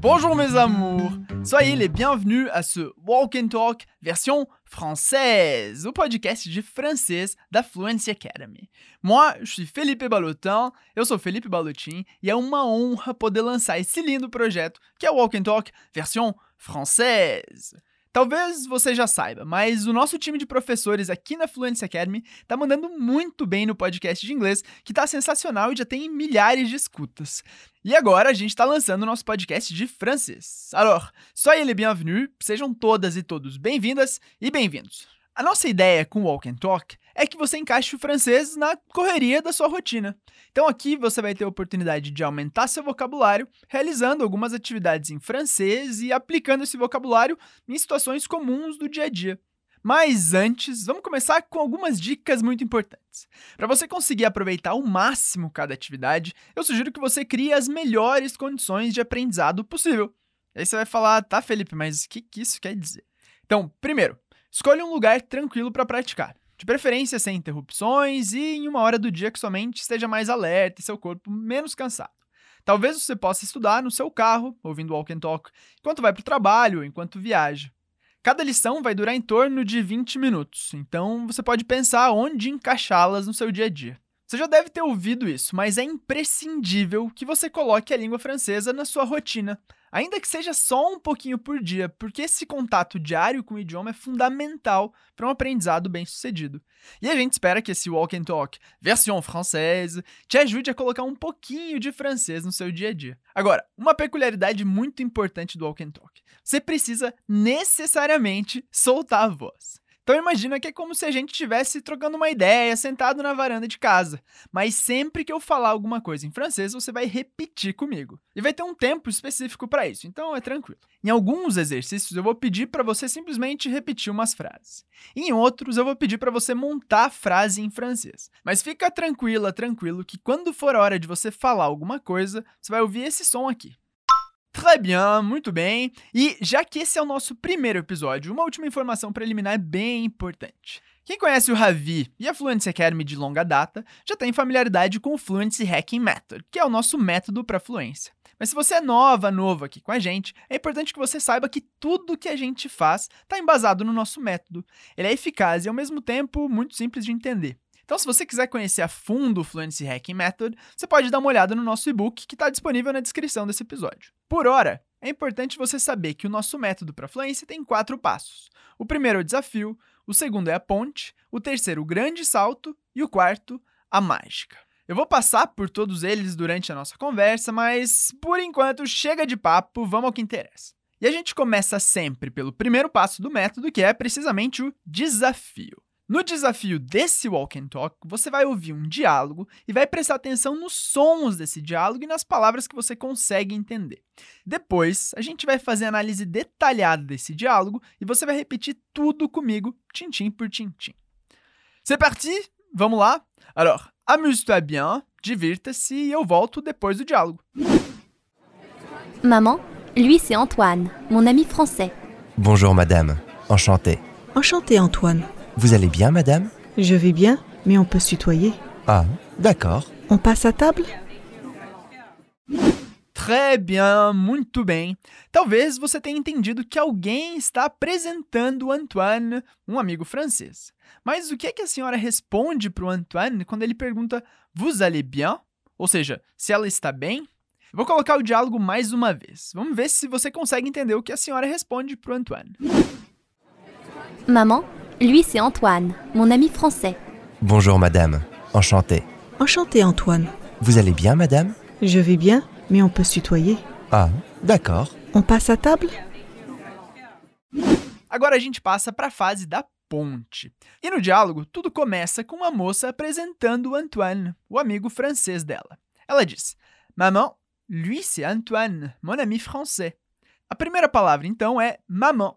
Bonjour mes amours, soyez les bienvenus à ce Walk and Talk version française, o podcast de francês da Fluency Academy. Moi, je suis Felipe Balotin, eu sou Felipe Balotin e é uma honra poder lançar esse lindo projeto que é o Walk and Talk version française. Talvez você já saiba, mas o nosso time de professores aqui na Fluency Academy tá mandando muito bem no podcast de inglês, que tá sensacional e já tem milhares de escutas. E agora a gente está lançando o nosso podcast de francês. Alors, soyez les bienvenus, sejam todas e todos bem-vindas e bem-vindos. A nossa ideia com o Walk and Talk é que você encaixe o francês na correria da sua rotina. Então aqui você vai ter a oportunidade de aumentar seu vocabulário, realizando algumas atividades em francês e aplicando esse vocabulário em situações comuns do dia a dia. Mas antes, vamos começar com algumas dicas muito importantes. Para você conseguir aproveitar ao máximo cada atividade, eu sugiro que você crie as melhores condições de aprendizado possível. Aí você vai falar, tá, Felipe, mas o que, que isso quer dizer? Então, primeiro, Escolha um lugar tranquilo para praticar, de preferência sem interrupções e em uma hora do dia que sua mente esteja mais alerta e seu corpo menos cansado. Talvez você possa estudar no seu carro, ouvindo walk and talk, enquanto vai para o trabalho enquanto viaja. Cada lição vai durar em torno de 20 minutos, então você pode pensar onde encaixá-las no seu dia a dia. Você já deve ter ouvido isso, mas é imprescindível que você coloque a língua francesa na sua rotina, ainda que seja só um pouquinho por dia, porque esse contato diário com o idioma é fundamental para um aprendizado bem-sucedido. E a gente espera que esse Walk and Talk versão française te ajude a colocar um pouquinho de francês no seu dia a dia. Agora, uma peculiaridade muito importante do Walk and Talk: você precisa necessariamente soltar a voz. Então imagina que é como se a gente estivesse trocando uma ideia, sentado na varanda de casa. Mas sempre que eu falar alguma coisa em francês, você vai repetir comigo. E vai ter um tempo específico para isso, então é tranquilo. Em alguns exercícios eu vou pedir para você simplesmente repetir umas frases. Em outros eu vou pedir para você montar a frase em francês. Mas fica tranquila, tranquilo que quando for a hora de você falar alguma coisa, você vai ouvir esse som aqui. Très bien, muito bem. E já que esse é o nosso primeiro episódio, uma última informação preliminar bem importante. Quem conhece o Ravi e a Fluency Academy de longa data já tem familiaridade com o Fluency Hacking Method, que é o nosso método para fluência. Mas se você é nova, novo aqui com a gente, é importante que você saiba que tudo que a gente faz está embasado no nosso método. Ele é eficaz e ao mesmo tempo muito simples de entender. Então, se você quiser conhecer a fundo o Fluency Hacking Method, você pode dar uma olhada no nosso e-book que está disponível na descrição desse episódio. Por hora, é importante você saber que o nosso método para fluência tem quatro passos. O primeiro é o desafio, o segundo é a ponte, o terceiro o grande salto e o quarto a mágica. Eu vou passar por todos eles durante a nossa conversa, mas por enquanto chega de papo, vamos ao que interessa. E a gente começa sempre pelo primeiro passo do método, que é precisamente o desafio. No desafio desse Walk and Talk, você vai ouvir um diálogo e vai prestar atenção nos sons desse diálogo e nas palavras que você consegue entender. Depois, a gente vai fazer análise detalhada desse diálogo e você vai repetir tudo comigo, tintim por tintim. C'est parti? Vamos lá? Alors, amuse-toi bien, divirta-se e eu volto depois do diálogo. Maman, lui c'est Antoine, mon ami français. Bonjour madame, enchanté. Enchanté Antoine. Vous allez bien madame Je vais bien, mais on peut se tutoyer. Ah, d'accord. On passe à table Très bien, muito bem. Talvez você tenha entendido que alguém está apresentando o Antoine, um amigo francês. Mas o que é que a senhora responde para o Antoine quando ele pergunta Vous allez bien? Ou seja, se ela está bem? Vou colocar o diálogo mais uma vez. Vamos ver se você consegue entender o que a senhora responde para o Antoine. Maman, lui c'est Antoine, mon ami français. Bonjour madame, enchanté. Enchanté Antoine. Vous allez bien madame Je vais bien, mais on peut se tutoyer. Ah, d'accord. On passe à table Agora a gente passa para a fase da ponte. E no diálogo, tudo começa com uma moça apresentando o Antoine, o amigo francês dela. Ela diz: Maman, lui c'est Antoine, mon ami français. A primeira palavra então é maman.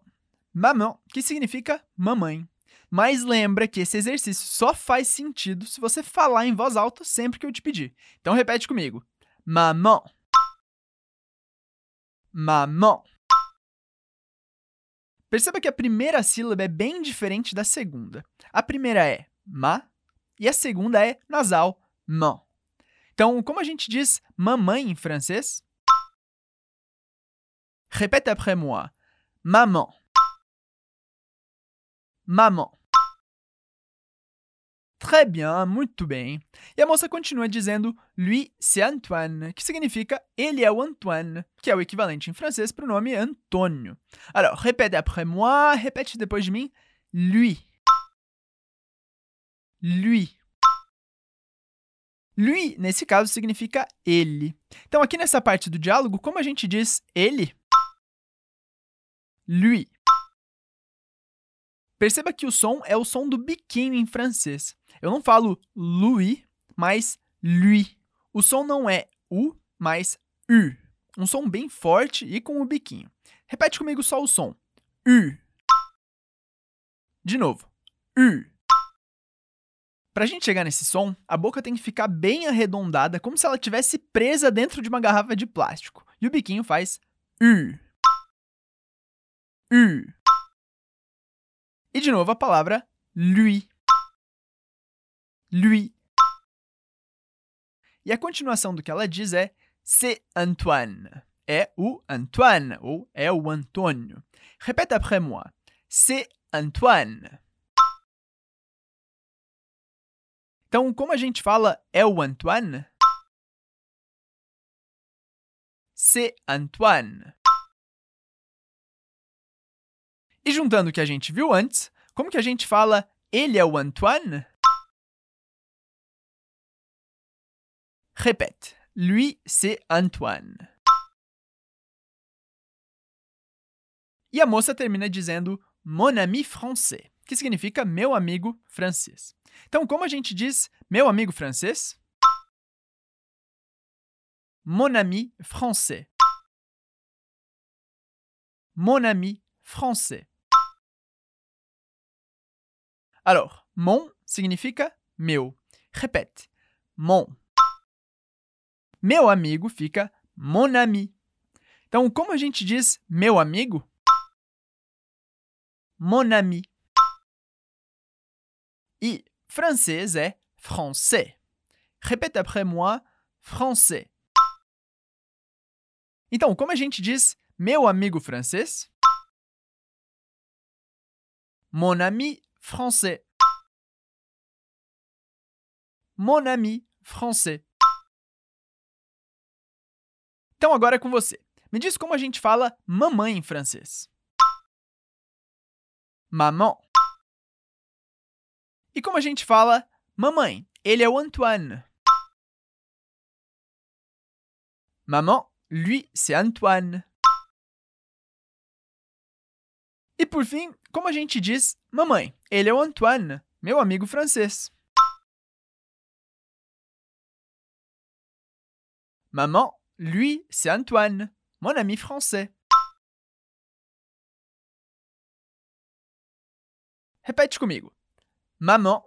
Maman, que significa mamãe. Mas lembra que esse exercício só faz sentido se você falar em voz alta sempre que eu te pedir. Então repete comigo. Maman. Maman. Perceba que a primeira sílaba é bem diferente da segunda. A primeira é ma e a segunda é nasal, man. Então, como a gente diz mamãe em francês? Répète après moi. Maman. Maman. Très bien, muito bem. E a moça continua dizendo lui, c'est Antoine, que significa ele é o Antoine, que é o equivalente em francês para o nome Antônio. Alors, répète après moi, répète depois de mim. Lui. Lui. Lui, nesse caso, significa ele. Então, aqui nessa parte do diálogo, como a gente diz ele? Lui. Perceba que o som é o som do biquinho em francês. Eu não falo lui, mas lui. O som não é u, mas u. Um som bem forte e com o biquinho. Repete comigo só o som. U. De novo. U. Para a gente chegar nesse som, a boca tem que ficar bem arredondada, como se ela estivesse presa dentro de uma garrafa de plástico. E o biquinho faz U. U. E de novo a palavra lui. Lui. E a continuação do que ela diz é c'est Antoine. É o Antoine, ou é o Antônio. Repete après moi. C'est Antoine. Então, como a gente fala é o Antoine? C'est Antoine. E juntando o que a gente viu antes, como que a gente fala ele é o Antoine? Répète. Lui, c'est Antoine. E a moça termina dizendo mon ami français, que significa meu amigo francês. Então, como a gente diz meu amigo francês? Mon ami français. Mon ami français. Alors, mon significa meu. Répète. Mon. Meu amigo fica mon ami. Então, como a gente diz meu amigo? Mon ami. E francês é français. Répète après moi, français. Então, como a gente diz meu amigo francês? Mon ami français. Mon ami français. Então agora é com você. Me diz como a gente fala mamãe em francês. Maman. E como a gente fala mamãe? Ele é o Antoine. Maman, lui, c'est Antoine. E por fim, como a gente diz mamãe? Ele é Antoine, meu amigo francês. Maman, lui, c'est Antoine, mon ami français. Répète comigo. Maman,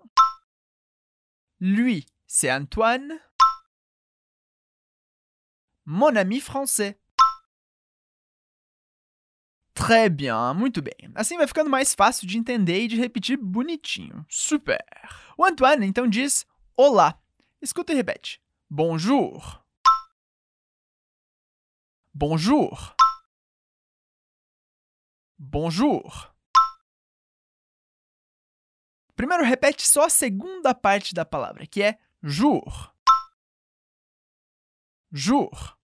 lui, c'est Antoine, mon ami français. Très bien, muito bem. Assim vai ficando mais fácil de entender e de repetir bonitinho. Super! O Antoine então diz olá. Escuta e repete. Bonjour. Bonjour. Bonjour. Primeiro repete só a segunda parte da palavra, que é jour. Jour.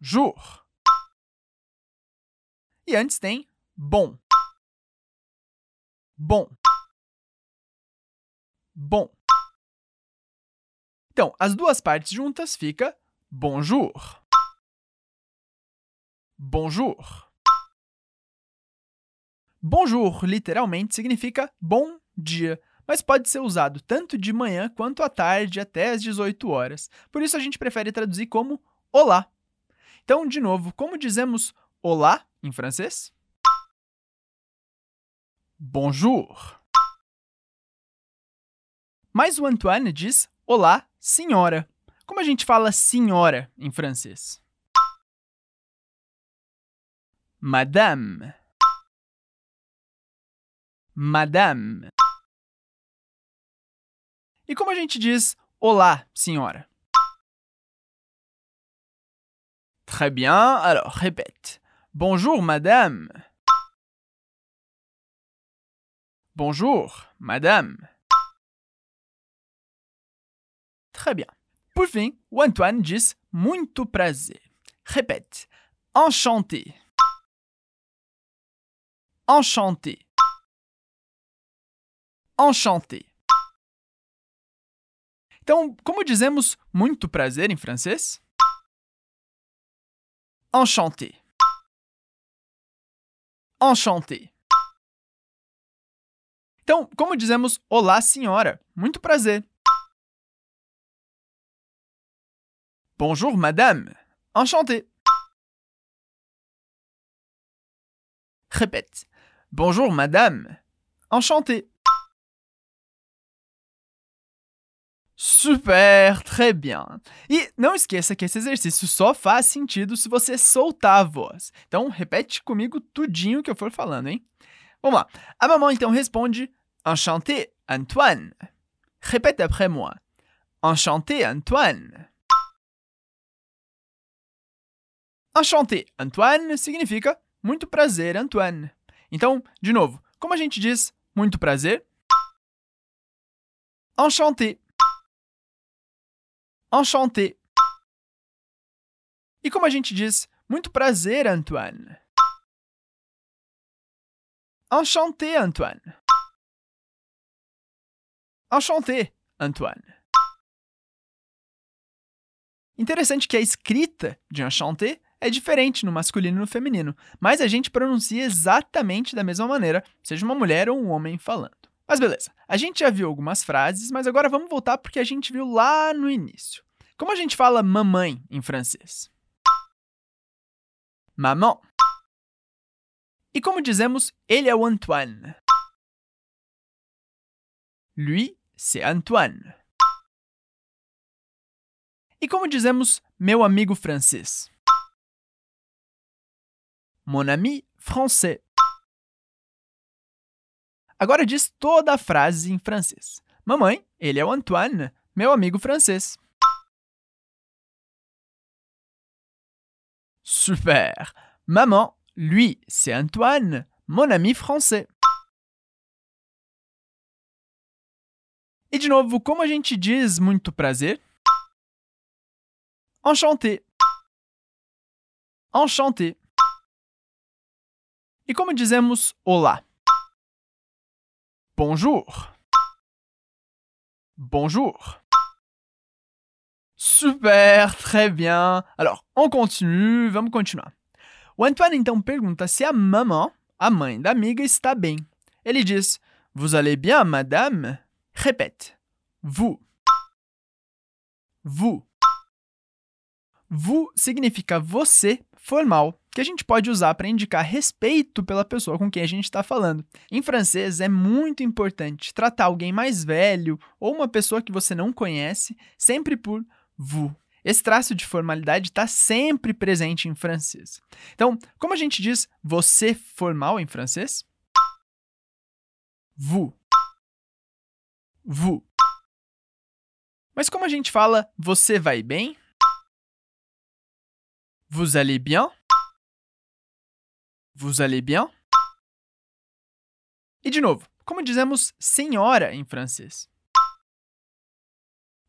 Jour. E antes tem bom. Bom. Bom. Então, as duas partes juntas fica bonjour. Bonjour. Bonjour literalmente significa bom dia, mas pode ser usado tanto de manhã quanto à tarde até às 18 horas. Por isso a gente prefere traduzir como olá. Então, de novo, como dizemos olá em francês? Bonjour. Mas o Antoine diz olá, senhora. Como a gente fala senhora em francês? Madame. Madame. E como a gente diz olá, senhora? Très bien. Alors, répète. Bonjour, madame. Bonjour, madame. Très bien. Por fim, Antoine diz muito prazer. Répète. Enchanté. Enchanté. Enchanté. Então, como dizemos muito prazer em francês? Enchanté. Enchanté. Então, como dizemos olá, senhora? Muito prazer. Bonjour, madame. Enchanté. Répète. Bonjour, madame. Enchanté. Super, très bien. E não esqueça que esse exercício só faz sentido se você soltar a voz. Então, repete comigo tudinho que eu for falando, hein? Vamos lá. A maman então responde Enchanté, Antoine. Répète après moi. Enchanté, Antoine. Enchanté, Antoine significa muito prazer, Antoine. Então, de novo, como a gente diz muito prazer? Enchanté. Enchanté. E como a gente diz muito prazer, Antoine? Enchanté, Antoine. Enchanté, Antoine. Interessante que a escrita de enchanté é diferente no masculino e no feminino, mas a gente pronuncia exatamente da mesma maneira, seja uma mulher ou um homem falando. Mas beleza, a gente já viu algumas frases, mas agora vamos voltar porque a gente viu lá no início. Como a gente fala mamãe em francês? Maman. E como dizemos, ele é o Antoine. Lui, c'est Antoine. E como dizemos meu amigo francês? Mon ami français. Agora diz toda a frase em francês. Mamãe, ele é o Antoine, meu amigo francês. Super. Maman, lui, c'est Antoine, mon ami français. E de novo, como a gente diz muito prazer? Enchanté. Enchanté. E como dizemos olá? Bonjour. Bonjour. Super, très bien. Alors, on continue, vamos continuar. O Antoine então pergunta se a maman, a mãe da amiga, está bem. Ele diz: Vous allez bien, madame? Répète. Vous. Vous. Vous significa você formal, que a gente pode usar para indicar respeito pela pessoa com quem a gente está falando. Em francês, é muito importante tratar alguém mais velho ou uma pessoa que você não conhece sempre por vous. Esse traço de formalidade está sempre presente em francês. Então, como a gente diz você formal em francês? Vous. Vous. Mas como a gente fala você vai bem? Vous allez bien? Vous allez bien? E de novo, como dizemos senhora em francês?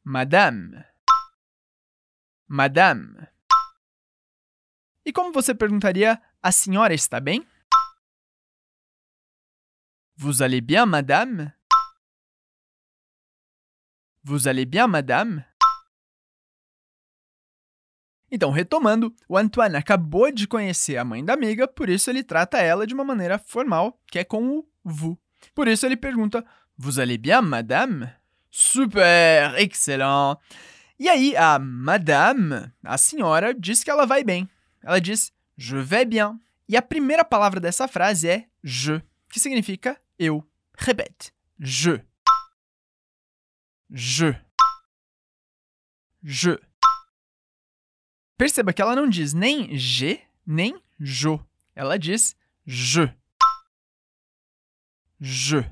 Madame. Madame. E como você perguntaria a senhora está bem? Vous allez bien, madame? Vous allez bien, madame? Então, retomando, o Antoine acabou de conhecer a mãe da amiga, por isso ele trata ela de uma maneira formal, que é com o vous. Por isso ele pergunta: Vous allez bien, madame? Super, excellent. E aí a madame, a senhora, diz que ela vai bem. Ela diz je vais bien. E a primeira palavra dessa frase é je, que significa eu. Repete. Je. Je. Je. Perceba que ela não diz nem je, nem jo. Ela diz je. Je.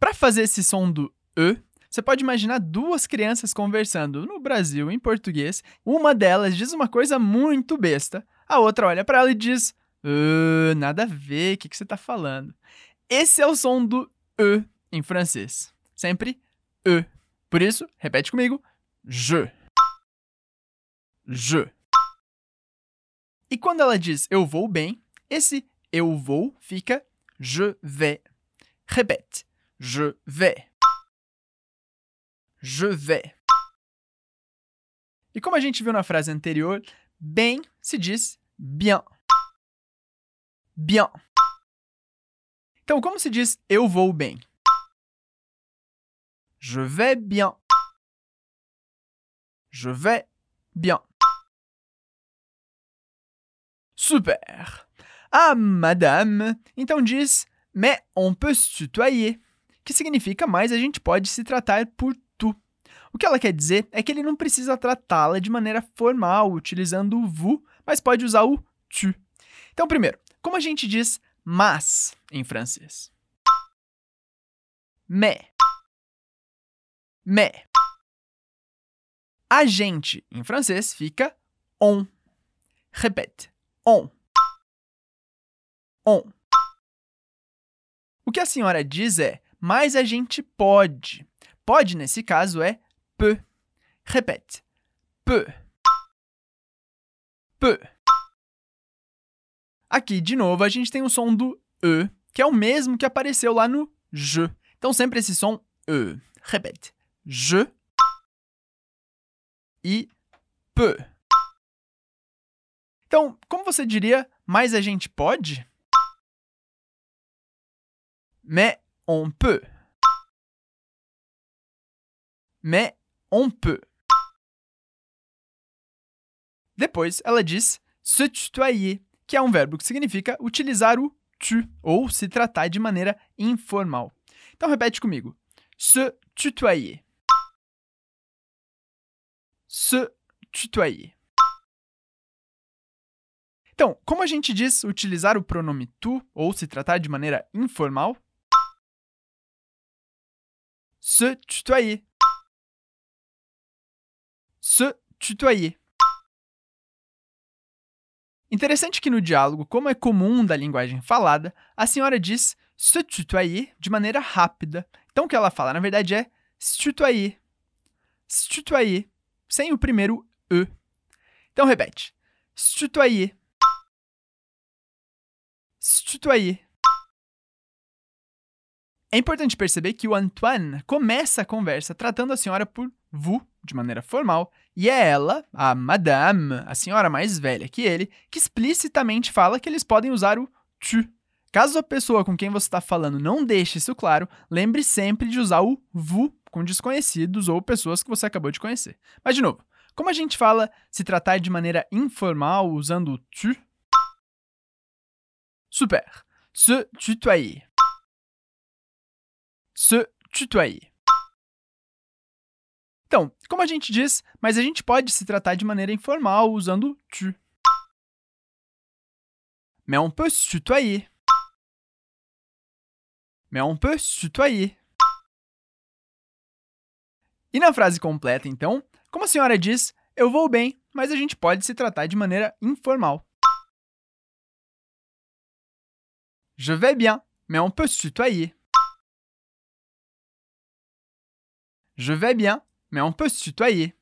Para fazer esse som do e, você pode imaginar duas crianças conversando no Brasil em português. Uma delas diz uma coisa muito besta, a outra olha para ela e diz: uh, nada a ver, o que, que você está falando? Esse é o som do E em francês. Sempre E. Por isso, repete comigo: je. Je. E quando ela diz eu vou bem, esse eu vou fica je vais. Répète. Je vais. Je vais. E como a gente viu na frase anterior, bem se diz bien. Bien. Então, como se diz eu vou bem? Je vais bien. Je vais bien. Super. Ah, madame, então diz mais on peut se tutoyer, que significa mais a gente pode se tratar por tu. O que ela quer dizer é que ele não precisa tratá-la de maneira formal, utilizando o vous, mas pode usar o tu. Então, primeiro, como a gente diz mas em francês? Mais. Mais. A gente em francês fica on. Repete. On. On. O que a senhora diz é, mas a gente pode. Pode, nesse caso, é peut. Repete. Peut. Peut. Aqui, de novo, a gente tem o som do E, que é o mesmo que apareceu lá no je. Então, sempre esse som E. Repete. Je e peut. Então, como você diria, mais a gente pode? Mais on peut. Mais on peut. Depois, ela diz se tutoyer, que é um verbo que significa utilizar o tu ou se tratar de maneira informal. Então, repete comigo. Se tutoyer. Se tutoyer. Então, como a gente diz utilizar o pronome tu ou se tratar de maneira informal? Se tutoyer. Se tutoyer. Interessante que no diálogo, como é comum da linguagem falada, a senhora diz se tutoyer de maneira rápida. Então o que ela fala, na verdade, é se tutoyer. Se tutoyer, sem o primeiro E. Então repete. Se tutoyer. Se tutoyer. É importante perceber que o Antoine começa a conversa tratando a senhora por vous, de maneira formal, e é ela, a madame, a senhora mais velha que ele, que explicitamente fala que eles podem usar o tu. Caso a pessoa com quem você está falando não deixe isso claro, lembre sempre de usar o vous com desconhecidos ou pessoas que você acabou de conhecer. Mas, de novo, como a gente fala se tratar de maneira informal usando o tu? Super. Se tutoyer. Se tutoyer. Então, como a gente diz, mas a gente pode se tratar de maneira informal usando tu. Mais on peut se tutoyer. Mais on peut se tutoyer. E na frase completa, então, como a senhora diz, eu vou bem, mas a gente pode se tratar de maneira informal. Je vais bien, mais on peut se tutoyer. Je vais bien, mais on peut se tutoyer.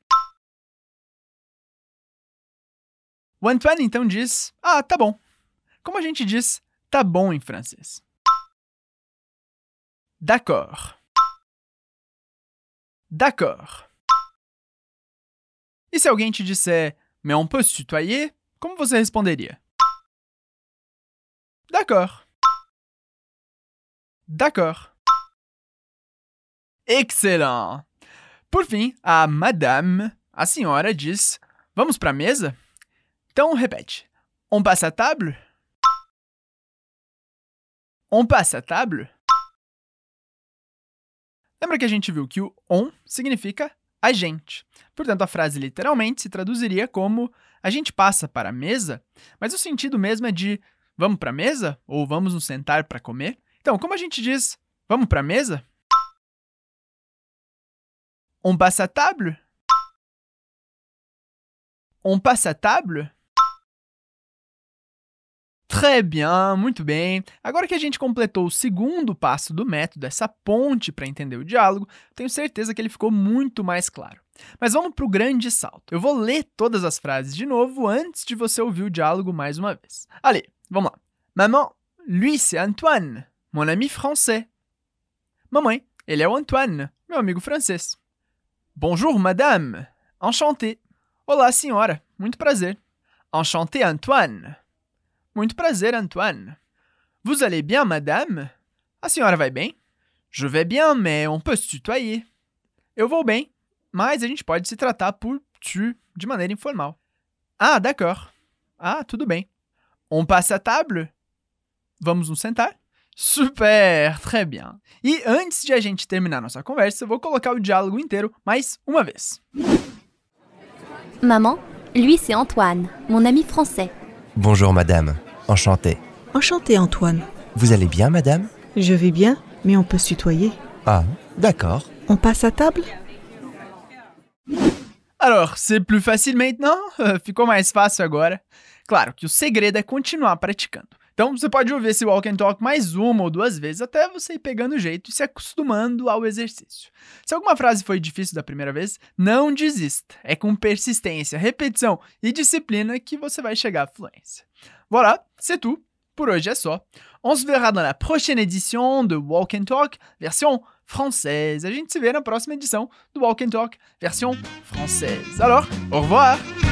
O Antoine então diz: Ah, tá bom. Como a gente diz tá bom em francês? D'accord. D'accord. E se alguém te disser Mais on peut se tutoyer? Como você responderia? D'accord. D'accord. Excellent! Por fim, a madame, a senhora, diz: Vamos para a mesa? Então repete: On passe à table? On passe à table? Lembra que a gente viu que o on significa a gente. Portanto, a frase literalmente se traduziria como a gente passa para a mesa, mas o sentido mesmo é de vamos para a mesa ou vamos nos sentar para comer. Então, como a gente diz vamos para a mesa? On passe à table? On passe à table? Très bien, muito bem. Agora que a gente completou o segundo passo do método, essa ponte para entender o diálogo, tenho certeza que ele ficou muito mais claro. Mas vamos para o grande salto. Eu vou ler todas as frases de novo antes de você ouvir o diálogo mais uma vez. Allez, vamos lá. Maman, lui c'est Antoine, mon ami français. Mamãe, ele é o Antoine, meu amigo francês. Bonjour, madame. Enchanté. Olá, senhora. Muito prazer. Enchanté, Antoine. Muito prazer, Antoine. Vous allez bien, madame? A senhora vai bem? Je vais bien, mais on peut se tutoyer. Eu vou bem, mas a gente pode se tratar por tu de maneira informal. Ah, d'accord. Ah, tudo bem. On passe à table? Vamos nos sentar? Super, très bien. E antes de a gente terminar nossa conversa, eu vou colocar o diálogo inteiro mais uma vez. Maman, lui c'est Antoine, mon ami français. Bonjour madame. Enchanté. Enchanté, Antoine. Vous allez bien madame Je vais bien, mais on peut se tutoyer. Ah, d'accord. On passe à table Alors, c'est plus facile maintenant? Ficou mais fácil agora? Claro que o segredo é continuar praticando. Então, você pode ouvir esse walk and talk mais uma ou duas vezes até você ir pegando jeito e se acostumando ao exercício. Se alguma frase foi difícil da primeira vez, não desista. É com persistência, repetição e disciplina que você vai chegar à fluência. Voilà, c'est tout. Por hoje é só. On se verra dans la prochaine édition de Walk and Talk version française. A gente se vê na próxima edição do Walk and Talk version française. Alors, au revoir!